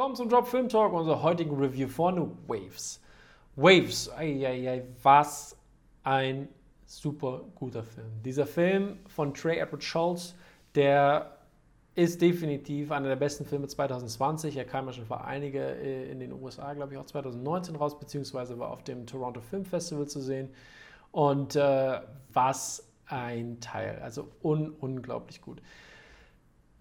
willkommen zum Drop Film Talk, unserer heutigen Review von Waves. Waves, ei, was ein super guter Film. Dieser Film von Trey Edward Schultz, der ist definitiv einer der besten Filme 2020. Er kam ja schon vor einige äh, in den USA, glaube ich, auch 2019 raus, beziehungsweise war auf dem Toronto Film Festival zu sehen. Und äh, was ein Teil, also un unglaublich gut.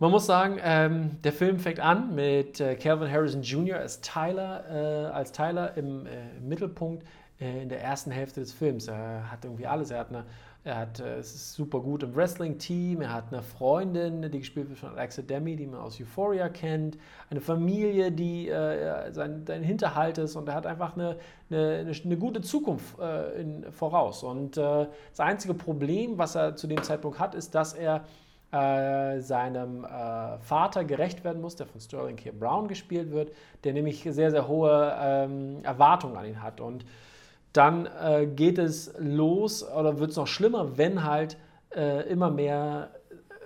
Man muss sagen, ähm, der Film fängt an mit äh, Calvin Harrison Jr. als Tyler, äh, als Tyler im, äh, Mittelpunkt äh, in der ersten Hälfte des Films. Er hat irgendwie alles. Er hat eine, er hat, äh, es ist super gut im Wrestling-Team. Er hat eine Freundin, die gespielt wird von Alexa Demi, die man aus Euphoria kennt. Eine Familie, die äh, sein, sein Hinterhalt ist. Und er hat einfach eine, eine, eine gute Zukunft in, voraus. Und das einzige Problem, was er zu dem Zeitpunkt hat, ist, dass er äh, seinem äh, Vater gerecht werden muss, der von Sterling K. Brown gespielt wird, der nämlich sehr, sehr hohe ähm, Erwartungen an ihn hat. Und dann äh, geht es los oder wird es noch schlimmer, wenn halt äh, immer mehr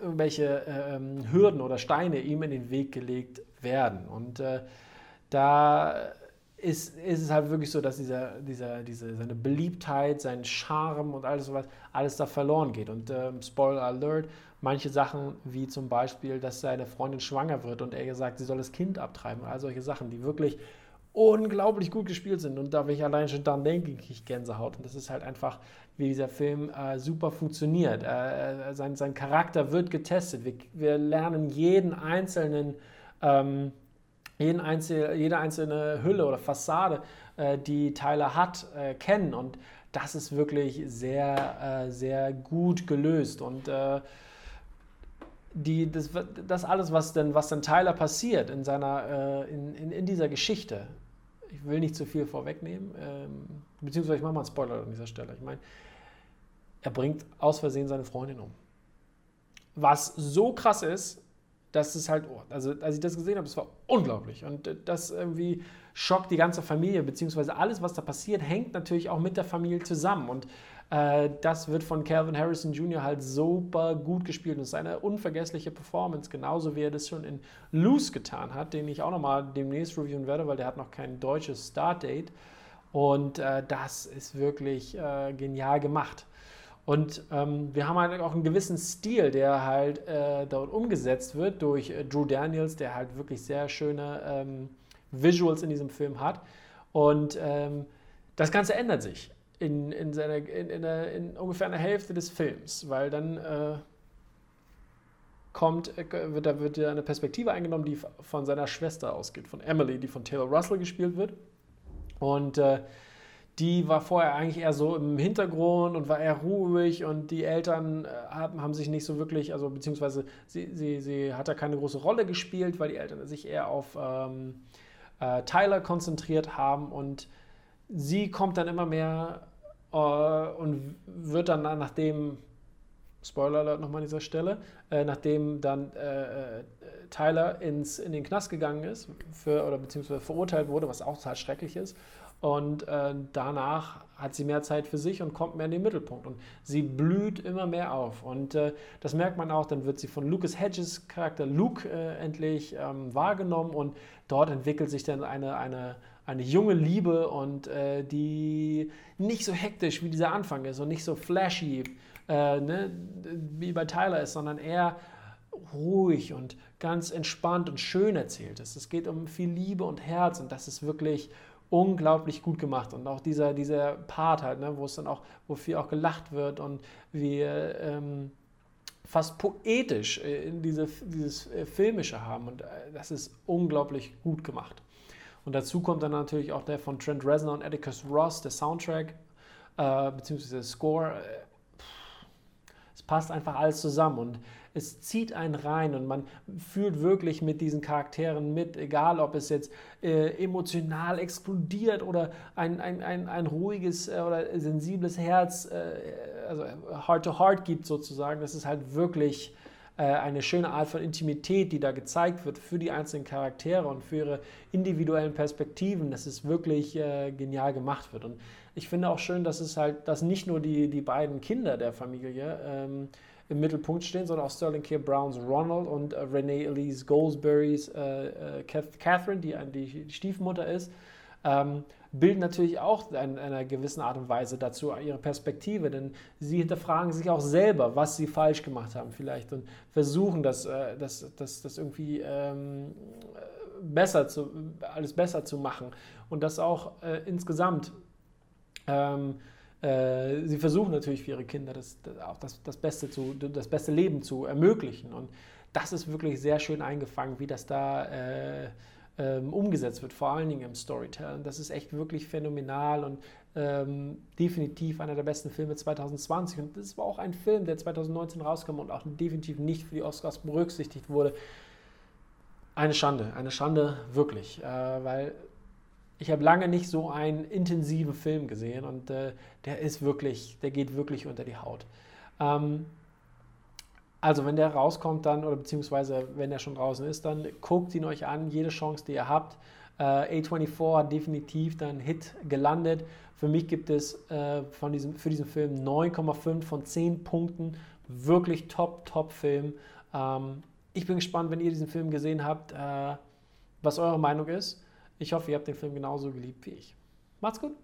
irgendwelche ähm, Hürden oder Steine ihm in den Weg gelegt werden. Und äh, da ist, ist es halt wirklich so, dass dieser, dieser, diese, seine Beliebtheit, sein Charme und alles sowas, alles da verloren geht. Und ähm, Spoiler Alert, manche Sachen, wie zum Beispiel, dass seine Freundin schwanger wird und er gesagt, sie soll das Kind abtreiben. All solche Sachen, die wirklich unglaublich gut gespielt sind. Und da, wenn ich allein schon dann denke, kriege ich Gänsehaut. Und das ist halt einfach, wie dieser Film äh, super funktioniert. Äh, äh sein, sein Charakter wird getestet. Wir, wir lernen jeden einzelnen, ähm, jeden einzel, jede einzelne Hülle oder Fassade, äh, die Tyler hat, äh, kennen. Und das ist wirklich sehr, äh, sehr gut gelöst. Und die, das, das alles, was denn, was denn Tyler passiert in, seiner, äh, in, in, in, dieser Geschichte, ich will nicht zu viel vorwegnehmen, ähm, beziehungsweise ich mache mal einen Spoiler an dieser Stelle. Ich meine, er bringt aus Versehen seine Freundin um. Was so krass ist, dass es halt, oh, also als ich das gesehen habe, es war unglaublich. Und das irgendwie schockt die ganze Familie, beziehungsweise alles, was da passiert, hängt natürlich auch mit der Familie zusammen. Und äh, das wird von Calvin Harrison Jr. halt super gut gespielt und es ist eine unvergessliche Performance, genauso wie er das schon in Loose getan hat, den ich auch nochmal demnächst reviewen werde, weil der hat noch kein deutsches Startdate. Und äh, das ist wirklich äh, genial gemacht. Und ähm, wir haben halt auch einen gewissen Stil, der halt äh, dort umgesetzt wird durch äh, Drew Daniels, der halt wirklich sehr schöne ähm, Visuals in diesem Film hat. Und ähm, das Ganze ändert sich in, in, seiner, in, in, der, in ungefähr einer Hälfte des Films, weil dann äh, kommt, äh, wird, da wird eine Perspektive eingenommen, die von seiner Schwester ausgeht, von Emily, die von Taylor Russell gespielt wird. Und äh, die war vorher eigentlich eher so im Hintergrund und war eher ruhig und die Eltern äh, haben, haben sich nicht so wirklich, also beziehungsweise sie, sie, sie hat da keine große Rolle gespielt, weil die Eltern sich eher auf ähm, äh, Tyler konzentriert haben und sie kommt dann immer mehr äh, und wird dann, nachdem, Spoiler Alert nochmal an dieser Stelle, äh, nachdem dann äh, äh, Tyler ins, in den Knast gegangen ist, für, oder beziehungsweise verurteilt wurde, was auch total schrecklich ist, und äh, danach hat sie mehr Zeit für sich und kommt mehr in den Mittelpunkt. Und sie blüht immer mehr auf. Und äh, das merkt man auch, dann wird sie von Lucas Hedges Charakter Luke äh, endlich ähm, wahrgenommen und dort entwickelt sich dann eine, eine, eine junge Liebe und äh, die nicht so hektisch wie dieser Anfang ist und nicht so flashy äh, ne, wie bei Tyler ist, sondern eher ruhig und ganz entspannt und schön erzählt ist. Es geht um viel Liebe und Herz und das ist wirklich unglaublich gut gemacht. Und auch dieser, dieser Part halt, ne, wo es dann auch, wo viel auch gelacht wird und wir ähm, fast poetisch äh, in diese, dieses äh, Filmische haben. Und äh, das ist unglaublich gut gemacht. Und dazu kommt dann natürlich auch der von Trent Reznor und Atticus Ross, der Soundtrack, äh, beziehungsweise der Score. Es passt einfach alles zusammen. Und es zieht einen rein und man fühlt wirklich mit diesen Charakteren mit, egal ob es jetzt äh, emotional explodiert oder ein, ein, ein, ein ruhiges äh, oder sensibles Herz, äh, also Heart to Heart gibt sozusagen. Das ist halt wirklich eine schöne Art von Intimität, die da gezeigt wird für die einzelnen Charaktere und für ihre individuellen Perspektiven, dass es wirklich äh, genial gemacht wird. Und ich finde auch schön, dass es halt, dass nicht nur die, die beiden Kinder der Familie ähm, im Mittelpunkt stehen, sondern auch Sterling K. Browns Ronald und äh, Renee Elise Goldsberrys äh, äh, Catherine, die, die Stiefmutter ist. Ähm, bilden natürlich auch in einer gewissen Art und Weise dazu ihre Perspektive, denn sie hinterfragen sich auch selber, was sie falsch gemacht haben vielleicht und versuchen das, äh, das, das, das irgendwie ähm, besser zu, alles besser zu machen und das auch äh, insgesamt. Ähm, äh, sie versuchen natürlich für ihre Kinder das, das, auch das, das, beste zu, das beste Leben zu ermöglichen und das ist wirklich sehr schön eingefangen, wie das da äh, ähm, umgesetzt wird, vor allen Dingen im Storytelling. Das ist echt wirklich phänomenal und ähm, definitiv einer der besten Filme 2020. Und das war auch ein Film, der 2019 rauskam und auch definitiv nicht für die Oscars berücksichtigt wurde. Eine Schande, eine Schande wirklich, äh, weil ich habe lange nicht so einen intensiven Film gesehen und äh, der ist wirklich, der geht wirklich unter die Haut. Ähm, also wenn der rauskommt dann, oder beziehungsweise wenn der schon draußen ist, dann guckt ihn euch an, jede Chance, die ihr habt. Äh, A24 hat definitiv dann Hit gelandet. Für mich gibt es äh, von diesem, für diesen Film 9,5 von 10 Punkten. Wirklich top, top Film. Ähm, ich bin gespannt, wenn ihr diesen Film gesehen habt, äh, was eure Meinung ist. Ich hoffe, ihr habt den Film genauso geliebt wie ich. Macht's gut!